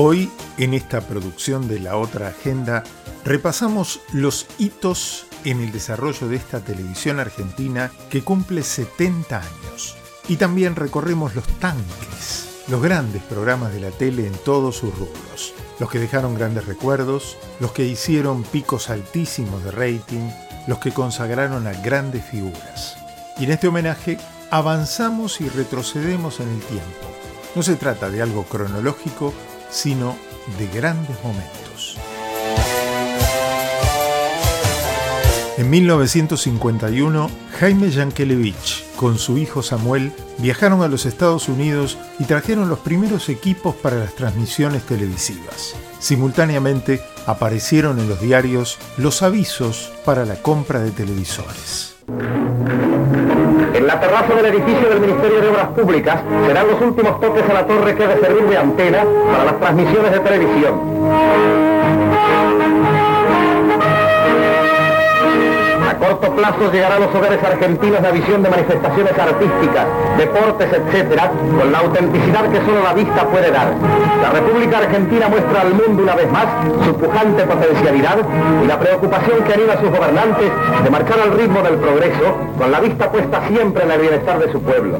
Hoy, en esta producción de La Otra Agenda, repasamos los hitos en el desarrollo de esta televisión argentina que cumple 70 años. Y también recorremos los tanques, los grandes programas de la tele en todos sus rubros, los que dejaron grandes recuerdos, los que hicieron picos altísimos de rating, los que consagraron a grandes figuras. Y en este homenaje avanzamos y retrocedemos en el tiempo. No se trata de algo cronológico, sino de grandes momentos. En 1951, Jaime Yankelevich, con su hijo Samuel, viajaron a los Estados Unidos y trajeron los primeros equipos para las transmisiones televisivas. Simultáneamente aparecieron en los diarios los avisos para la compra de televisores. La terraza del edificio del Ministerio de Obras Públicas serán los últimos toques a la torre que ha de servir de antena para las transmisiones de televisión. Corto plazo llegará a los hogares argentinos la visión de manifestaciones artísticas, deportes, etcétera, con la autenticidad que solo la vista puede dar. La República Argentina muestra al mundo una vez más su pujante potencialidad y la preocupación que anima a sus gobernantes de marcar al ritmo del progreso, con la vista puesta siempre en el bienestar de su pueblo.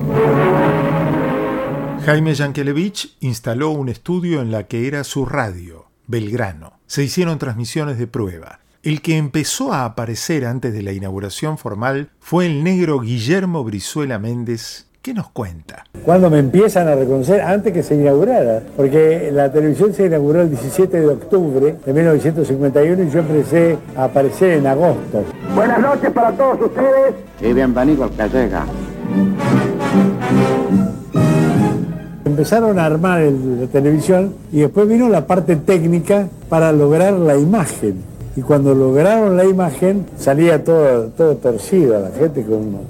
Jaime Yankelevich instaló un estudio en la que era su radio, Belgrano. Se hicieron transmisiones de prueba. El que empezó a aparecer antes de la inauguración formal fue el negro Guillermo Brizuela Méndez, ¿Qué nos cuenta? Cuando me empiezan a reconocer, antes que se inaugurara, porque la televisión se inauguró el 17 de octubre de 1951 y yo empecé a aparecer en agosto. Buenas noches para todos ustedes. Y bienvenido al Calleja. Empezaron a armar la televisión y después vino la parte técnica para lograr la imagen y cuando lograron la imagen salía todo, todo torcido, la gente con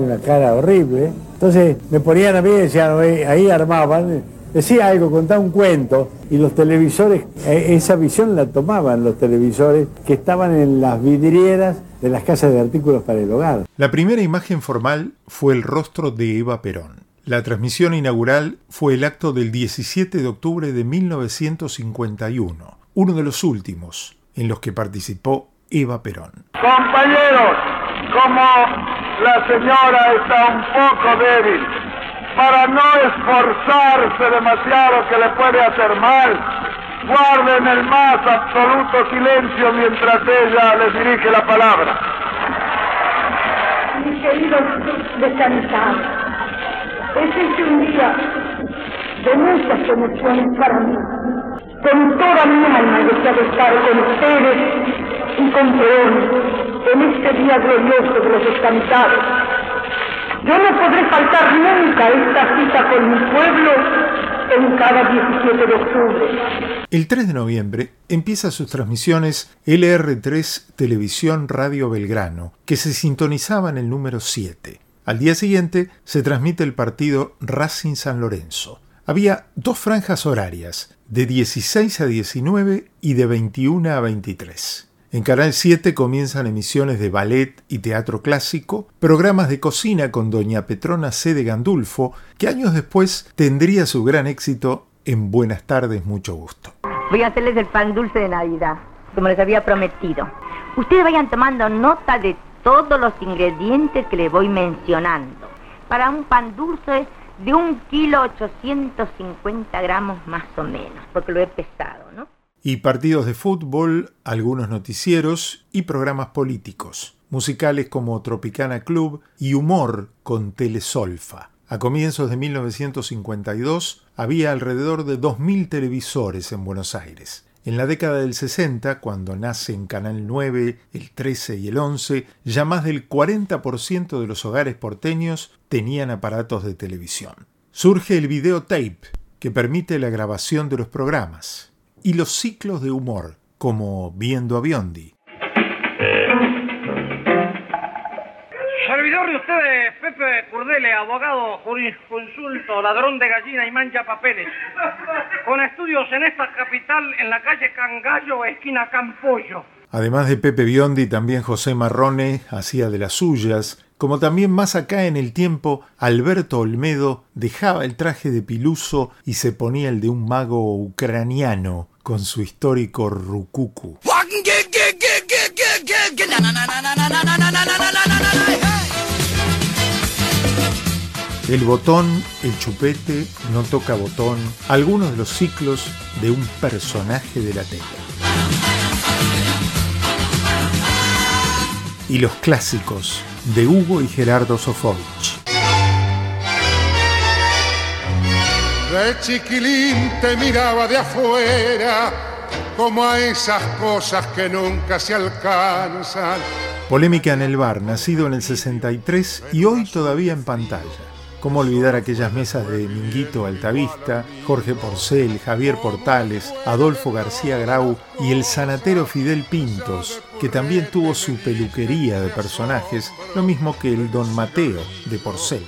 una cara horrible. Entonces me ponían a mí y decían, ahí armaban, decía algo, contaba un cuento y los televisores, e, esa visión la tomaban los televisores que estaban en las vidrieras de las casas de artículos para el hogar. La primera imagen formal fue el rostro de Eva Perón. La transmisión inaugural fue el acto del 17 de octubre de 1951, uno de los últimos, en los que participó Eva Perón. Compañeros, como la señora está un poco débil, para no esforzarse demasiado que le puede hacer mal, guarden el más absoluto silencio mientras ella les dirige la palabra. Mis queridos descansados, es un día de muchas emociones para mí con toda mi alma deseo estar con ustedes y con Perón en este día glorioso de los descansados. Yo no podré faltar nunca esta cita con mi pueblo en cada 17 de octubre. El 3 de noviembre empieza sus transmisiones LR3 Televisión Radio Belgrano, que se sintonizaba en el número 7. Al día siguiente se transmite el partido Racing San Lorenzo. Había dos franjas horarias, de 16 a 19 y de 21 a 23. En Canal 7 comienzan emisiones de ballet y teatro clásico, programas de cocina con doña Petrona C. de Gandulfo, que años después tendría su gran éxito en Buenas tardes, mucho gusto. Voy a hacerles el pan dulce de Navidad, como les había prometido. Ustedes vayan tomando nota de todos los ingredientes que les voy mencionando. Para un pan dulce de un kilo 850 gramos más o menos, porque lo he pesado, ¿no? Y partidos de fútbol, algunos noticieros y programas políticos, musicales como Tropicana Club y humor con Telesolfa. A comienzos de 1952 había alrededor de 2.000 televisores en Buenos Aires. En la década del 60, cuando nace Canal 9, el 13 y el 11, ya más del 40% de los hogares porteños tenían aparatos de televisión. Surge el videotape, que permite la grabación de los programas, y los ciclos de humor, como Viendo a Biondi, Pepe Curdele, abogado, jurisconsulto, ladrón de gallina y mancha papeles. Con estudios en esta capital, en la calle Cangallo, esquina Campollo. Además de Pepe Biondi, también José Marrone hacía de las suyas, como también más acá en el tiempo Alberto Olmedo dejaba el traje de piluso y se ponía el de un mago ucraniano con su histórico rukuku. El botón, el chupete, no toca botón, algunos de los ciclos de un personaje de la tele. Y los clásicos de Hugo y Gerardo Sofovich. De chiquilín te miraba de afuera como a esas cosas que nunca se alcanzan. Polémica en el bar, nacido en el 63 y hoy todavía en pantalla. ¿Cómo olvidar aquellas mesas de Minguito Altavista, Jorge Porcel, Javier Portales, Adolfo García Grau y el sanatero Fidel Pintos, que también tuvo su peluquería de personajes, lo mismo que el Don Mateo de Porcel?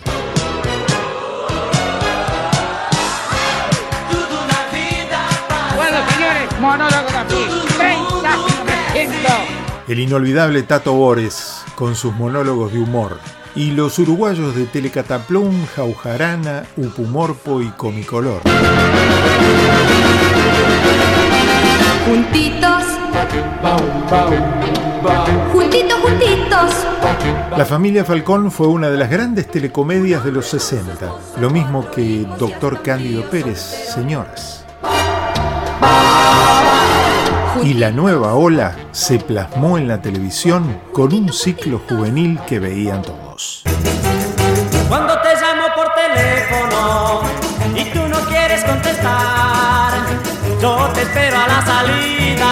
Bueno, señores, monólogo de 30 El inolvidable Tato Bores, con sus monólogos de humor, y los uruguayos de Telecataplum, Jaujarana, Upumorpo y Comicolor. Juntitos, juntitos, juntitos. La familia Falcón fue una de las grandes telecomedias de los 60, lo mismo que Doctor Cándido Pérez, señoras. Y la nueva ola se plasmó en la televisión con un ciclo juvenil que veían todos. Cuando te llamo por teléfono y tú no quieres contestar, yo te espero a la salida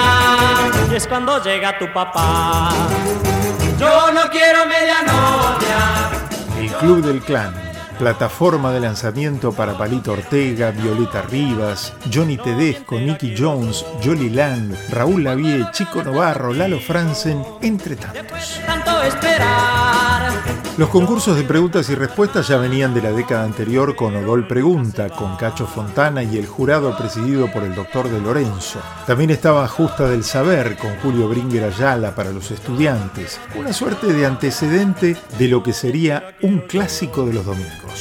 y es cuando llega tu papá. Yo no quiero media novia. El Club del Clan plataforma de lanzamiento para Palito Ortega, Violeta Rivas, Johnny Tedesco, Nicky Jones, Jolly Land, Raúl Lavie, Chico Novarro, Lalo Franzen, entre tantos. Los concursos de preguntas y respuestas ya venían de la década anterior con Odol Pregunta, con Cacho Fontana y el jurado presidido por el doctor de Lorenzo. También estaba Justa del Saber con Julio Bringer Ayala para los estudiantes, una suerte de antecedente de lo que sería un clásico de los domingos.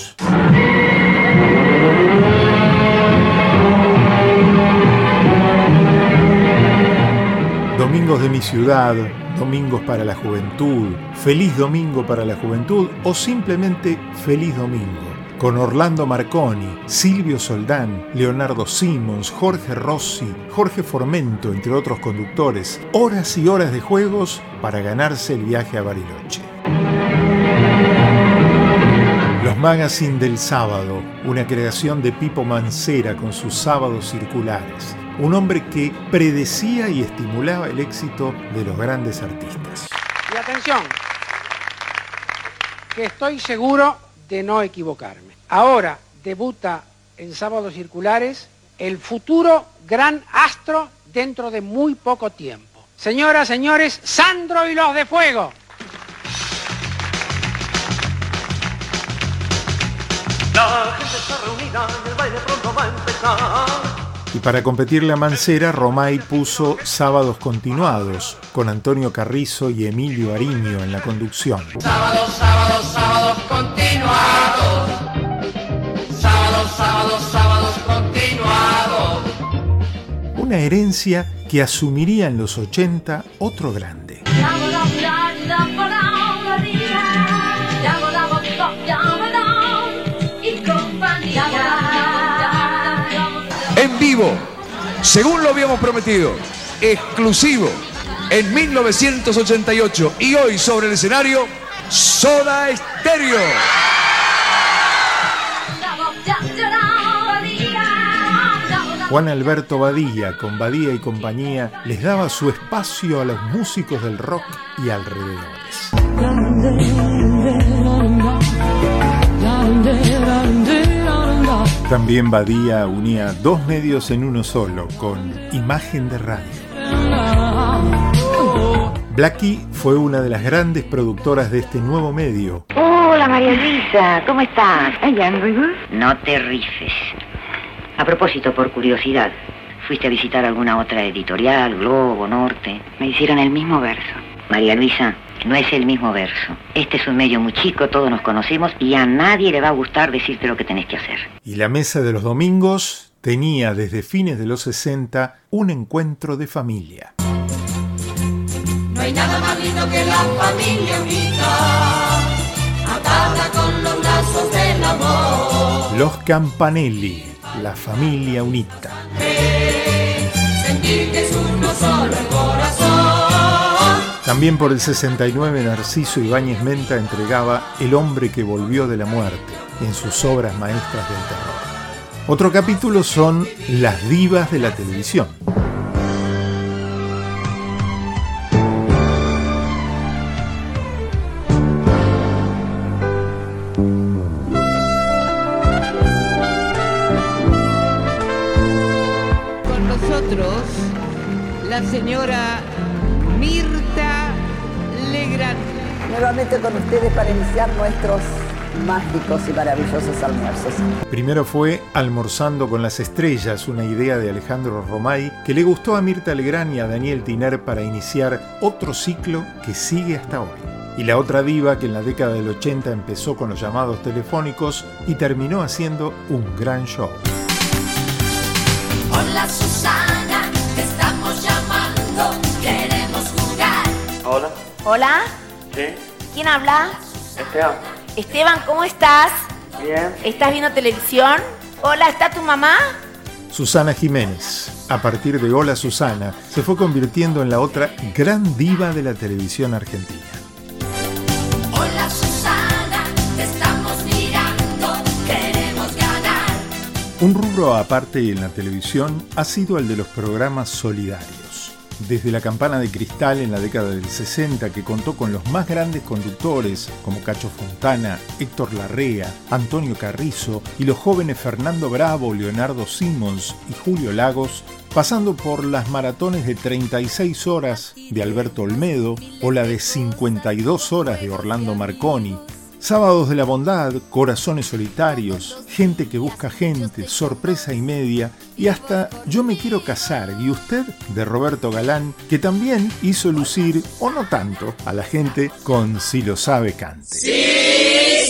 Domingos de mi ciudad, domingos para la juventud, feliz domingo para la juventud o simplemente feliz domingo. Con Orlando Marconi, Silvio Soldán, Leonardo Simons, Jorge Rossi, Jorge Formento, entre otros conductores, horas y horas de juegos para ganarse el viaje a Bariloche. Magazine del Sábado, una creación de Pipo Mancera con sus sábados circulares. Un hombre que predecía y estimulaba el éxito de los grandes artistas. Y atención, que estoy seguro de no equivocarme. Ahora debuta en Sábados Circulares el futuro gran astro dentro de muy poco tiempo. Señoras, señores, Sandro y los de Fuego. Gente está reunida, el baile pronto va a empezar. Y para competirle a Mancera, Romay puso Sábados Continuados, con Antonio Carrizo y Emilio Ariño en la conducción. Sábados, sábados, sábados continuados. Sábados, sábados, sábados continuados. Una herencia que asumiría en los 80 otro grande. Según lo habíamos prometido, exclusivo en 1988 y hoy sobre el escenario, Soda Stereo. Juan Alberto Badía, con Badía y compañía, les daba su espacio a los músicos del rock y alrededores. También Badía unía dos medios en uno solo, con imagen de radio. Blackie fue una de las grandes productoras de este nuevo medio. Hola María Luisa, ¿cómo estás? No te rifes. A propósito, por curiosidad, ¿fuiste a visitar alguna otra editorial, Globo, Norte? Me hicieron el mismo verso. María Luisa, No es el mismo verso. Este es un medio muy chico, todos nos conocemos y a nadie le va a gustar decirte lo que tenés que hacer. Y la mesa de los domingos tenía desde fines de los 60 un encuentro de familia. No hay nada más lindo que la familia unida, atada con los lazos del amor. Los Campanelli, la familia unita. Sentir que es uno solo. También por el 69 Narciso Ibáñez Menta entregaba El hombre que volvió de la muerte en sus obras maestras del terror. Otro capítulo son Las divas de la televisión. Nuevamente con ustedes para iniciar nuestros mágicos y maravillosos almuerzos. Primero fue Almorzando con las Estrellas, una idea de Alejandro Romay que le gustó a Mirta Legrand y a Daniel Tiner para iniciar otro ciclo que sigue hasta hoy. Y la otra diva que en la década del 80 empezó con los llamados telefónicos y terminó haciendo un gran show. Hola Susana, te estamos llamando, queremos jugar. Hola, Hola, sí, ¿quién habla? Esteban. Esteban, ¿cómo estás? Bien. ¿Estás viendo televisión? Hola, ¿está tu mamá? Susana Jiménez, a partir de Hola Susana, se fue convirtiendo en la otra gran diva de la televisión argentina. Hola Susana, te estamos mirando, queremos ganar. Un rubro aparte en la televisión ha sido el de los programas solidarios. Desde la campana de cristal en la década del 60 que contó con los más grandes conductores como Cacho Fontana, Héctor Larrea, Antonio Carrizo y los jóvenes Fernando Bravo, Leonardo Simons y Julio Lagos, pasando por las maratones de 36 horas de Alberto Olmedo o la de 52 horas de Orlando Marconi, Sábados de la Bondad, Corazones Solitarios, Gente que Busca Gente, Sorpresa y Media y hasta Yo me quiero casar y usted de Roberto Galán, que también hizo lucir, o no tanto, a la gente con Si lo sabe cante. Sí,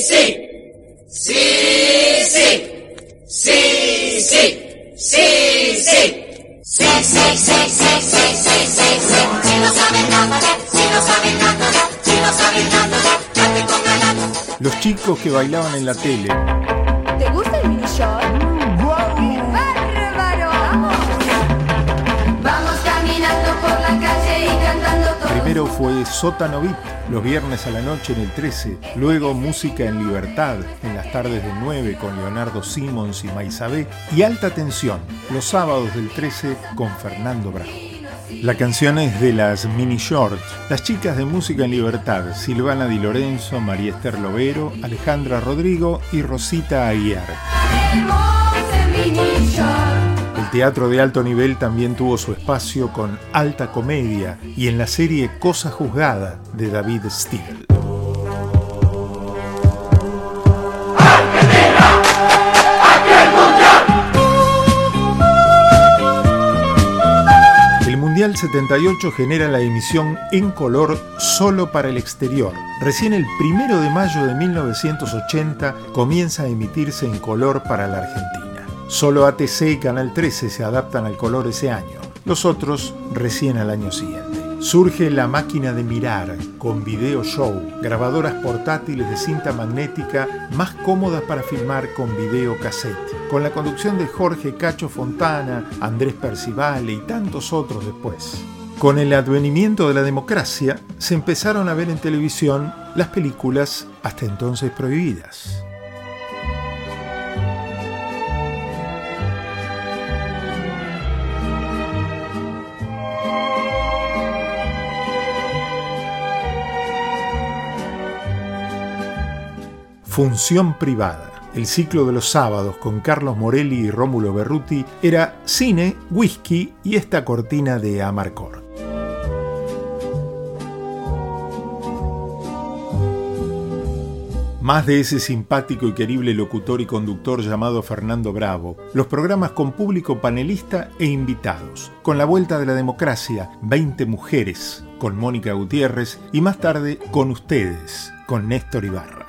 sí, sí, sí, sí, sí, sí, sí, sí, sí, sí, sí, sí, sí, sí, sí. Los chicos que bailaban en la tele, ¿Te gusta el mini short? ¡Bárbaro! ¡Vamos! Vamos caminando por la calle y cantando todo. primero fue Sótano VIP, los viernes a la noche en el 13, luego Música en Libertad, en las tardes del 9 con Leonardo Simons y Maisabé, y Alta Tensión, los sábados del 13 con Fernando Bravo. La canción es de las Mini Shorts, las chicas de Música en Libertad, Silvana Di Lorenzo, María Esther Lovero, Alejandra Rodrigo y Rosita Aguiar. El teatro de alto nivel también tuvo su espacio con Alta Comedia y en la serie Cosa Juzgada de David Steele. genera la emisión en color solo para el exterior. Recién el primero de mayo de 1980 comienza a emitirse en color para la Argentina. Solo ATC y Canal 13 se adaptan al color ese año, los otros recién al año siguiente. Surge la máquina de mirar con video show, grabadoras portátiles de cinta magnética más cómodas para filmar con video cassette, con la conducción de Jorge Cacho Fontana, Andrés Percivale y tantos otros después. Con el advenimiento de la democracia, se empezaron a ver en televisión las películas hasta entonces prohibidas. Función privada. El ciclo de los sábados con Carlos Morelli y Rómulo Berruti era cine, whisky y esta cortina de Amarcor. más de ese simpático y querible locutor y conductor llamado Fernando Bravo, los programas con público panelista e invitados, con la vuelta de la democracia, 20 mujeres, con Mónica Gutiérrez y más tarde con ustedes, con Néstor Ibarra.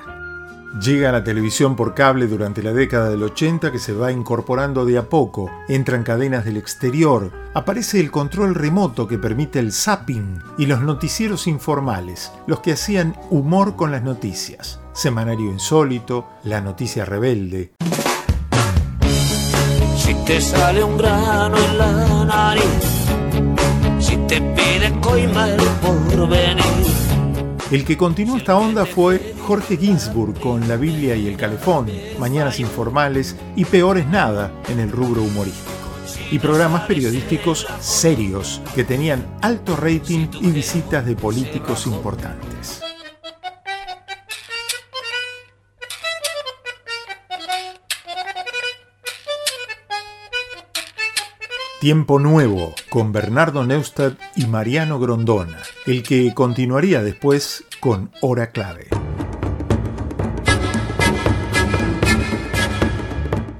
Llega la televisión por cable durante la década del 80 que se va incorporando de a poco, entran cadenas del exterior, aparece el control remoto que permite el zapping y los noticieros informales, los que hacían humor con las noticias. Semanario Insólito, La Noticia Rebelde. Si te sale un grano en la nariz, si te coima el porvenir. El que continuó esta onda fue Jorge Ginsburg con La Biblia y el Calefón, Mañanas Informales y Peores Nada en el rubro humorístico. Y programas periodísticos serios que tenían alto rating y visitas de políticos importantes. Tiempo Nuevo con Bernardo Neustadt y Mariano Grondona, el que continuaría después con Hora Clave.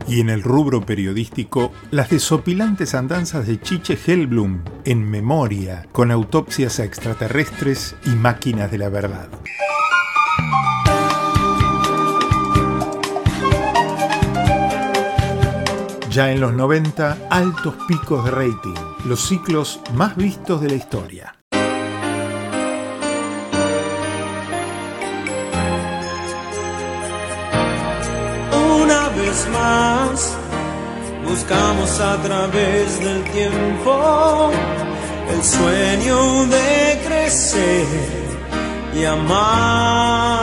Y en el rubro periodístico, las desopilantes andanzas de Chiche Hellblum en memoria, con autopsias a extraterrestres y máquinas de la verdad. Ya en los 90, altos picos de rating, los ciclos más vistos de la historia. Una vez más, buscamos a través del tiempo el sueño de crecer y amar.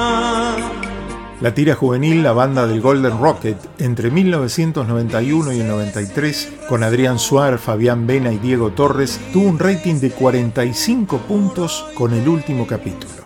La tira juvenil La Banda del Golden Rocket entre 1991 y el 93 con Adrián Suárez, Fabián Vena y Diego Torres tuvo un rating de 45 puntos con el último capítulo.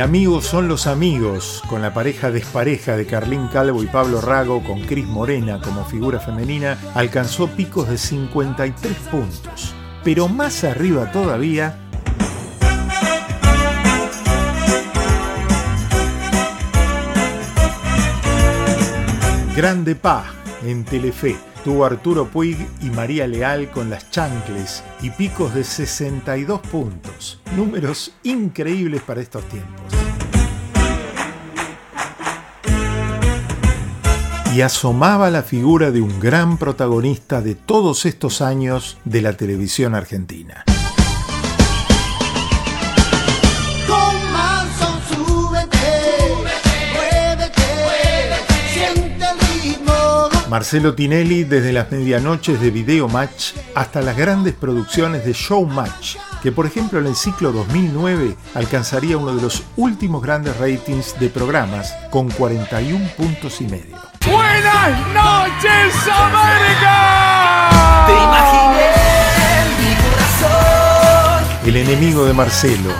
Amigos son los amigos, con la pareja despareja de Carlín Calvo y Pablo Rago, con Cris Morena como figura femenina, alcanzó picos de 53 puntos. Pero más arriba todavía, Grande Paz en Telefe. Tuvo Arturo Puig y María Leal con las chancles y picos de 62 puntos. Números increíbles para estos tiempos. Y asomaba la figura de un gran protagonista de todos estos años de la televisión argentina. Marcelo Tinelli desde las medianoches de Video Match hasta las grandes producciones de Show Match, que por ejemplo en el ciclo 2009 alcanzaría uno de los últimos grandes ratings de programas con 41 puntos y medio. Buenas noches América. Te imaginé en mi corazón. El enemigo de Marcelo,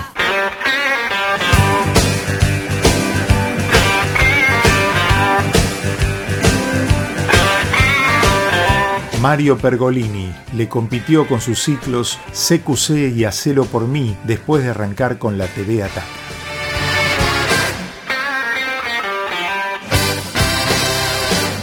Mario Pergolini le compitió con sus ciclos CQC y Hacelo por mí después de arrancar con la TV Ataca.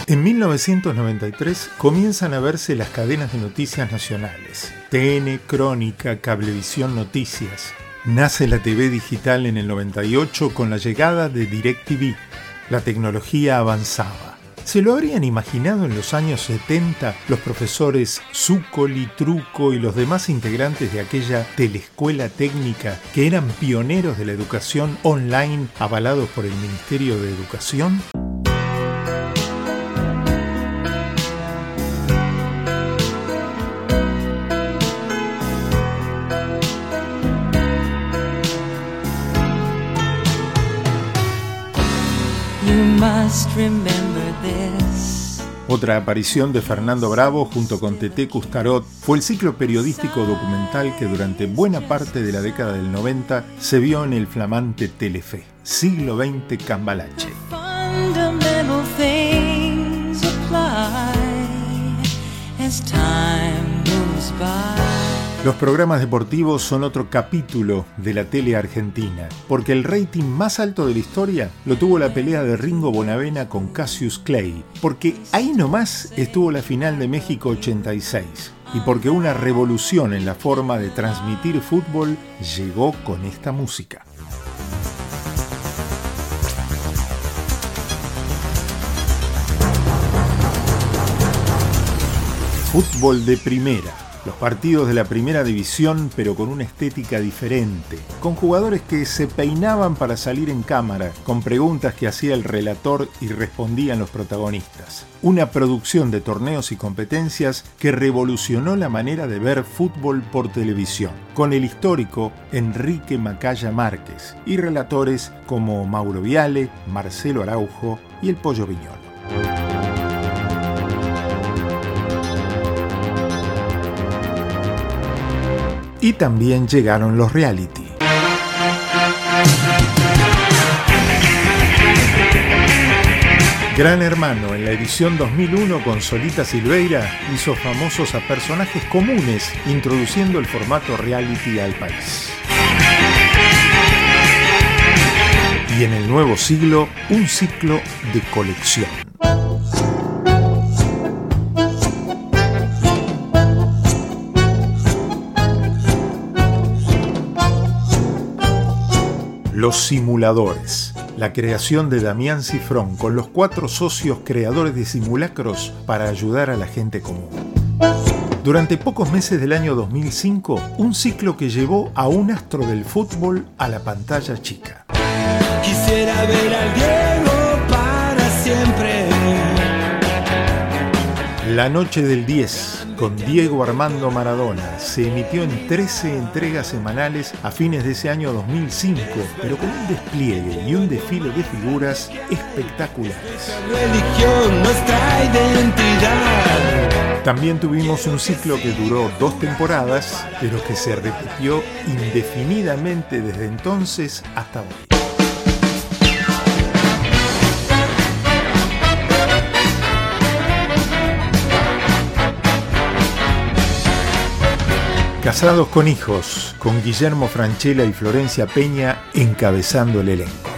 En 1993 comienzan a verse las cadenas de noticias nacionales. TN, Crónica, Cablevisión Noticias. Nace la TV digital en el 98 con la llegada de DirecTV. La tecnología avanzaba. ¿Se lo habrían imaginado en los años 70 los profesores Zúcoli, Truco y los demás integrantes de aquella telescuela técnica que eran pioneros de la educación online avalados por el Ministerio de Educación? Otra aparición de Fernando Bravo junto con Tete Custarot fue el ciclo periodístico documental que durante buena parte de la década del 90 se vio en el flamante Telefe, siglo XX Cambalache. Los programas deportivos son otro capítulo de la tele argentina, porque el rating más alto de la historia lo tuvo la pelea de Ringo Bonavena con Cassius Clay, porque ahí nomás estuvo la final de México 86, y porque una revolución en la forma de transmitir fútbol llegó con esta música. Fútbol de primera los partidos de la primera división pero con una estética diferente, con jugadores que se peinaban para salir en cámara, con preguntas que hacía el relator y respondían los protagonistas. Una producción de torneos y competencias que revolucionó la manera de ver fútbol por televisión, con el histórico Enrique Macaya Márquez y relatores como Mauro Viale, Marcelo Araujo y el Pollo Viñón. Y también llegaron los reality. Gran Hermano en la edición 2001 con Solita Silveira hizo famosos a personajes comunes introduciendo el formato reality al país. Y en el nuevo siglo, un ciclo de colección. Los simuladores. La creación de Damián Cifrón con los cuatro socios creadores de simulacros para ayudar a la gente común. Durante pocos meses del año 2005, un ciclo que llevó a un astro del fútbol a la pantalla chica. La noche del 10 con Diego Armando Maradona. Se emitió en 13 entregas semanales a fines de ese año 2005, pero con un despliegue y un desfile de figuras espectaculares. También tuvimos un ciclo que duró dos temporadas, pero que se repitió indefinidamente desde entonces hasta hoy. Casados con hijos, con Guillermo Franchella y Florencia Peña encabezando el elenco.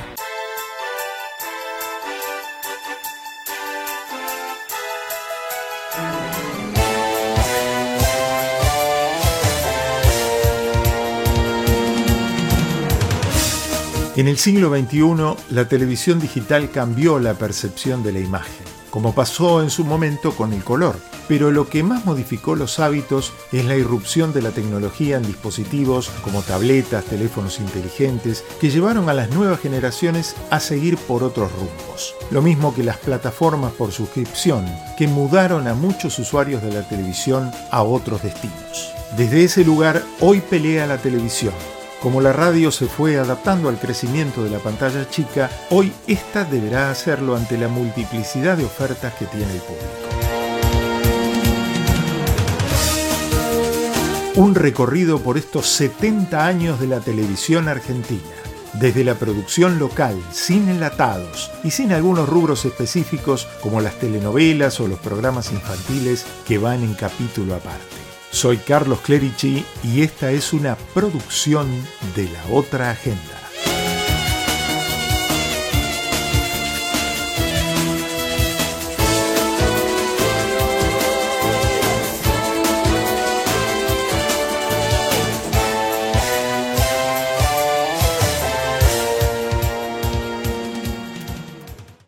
En el siglo XXI, la televisión digital cambió la percepción de la imagen, como pasó en su momento con el color pero lo que más modificó los hábitos es la irrupción de la tecnología en dispositivos como tabletas, teléfonos inteligentes, que llevaron a las nuevas generaciones a seguir por otros rumbos. Lo mismo que las plataformas por suscripción, que mudaron a muchos usuarios de la televisión a otros destinos. Desde ese lugar, hoy pelea la televisión. Como la radio se fue adaptando al crecimiento de la pantalla chica, hoy esta deberá hacerlo ante la multiplicidad de ofertas que tiene el público. Un recorrido por estos 70 años de la televisión argentina, desde la producción local, sin enlatados y sin algunos rubros específicos como las telenovelas o los programas infantiles que van en capítulo aparte. Soy Carlos Clerici y esta es una producción de la otra agenda.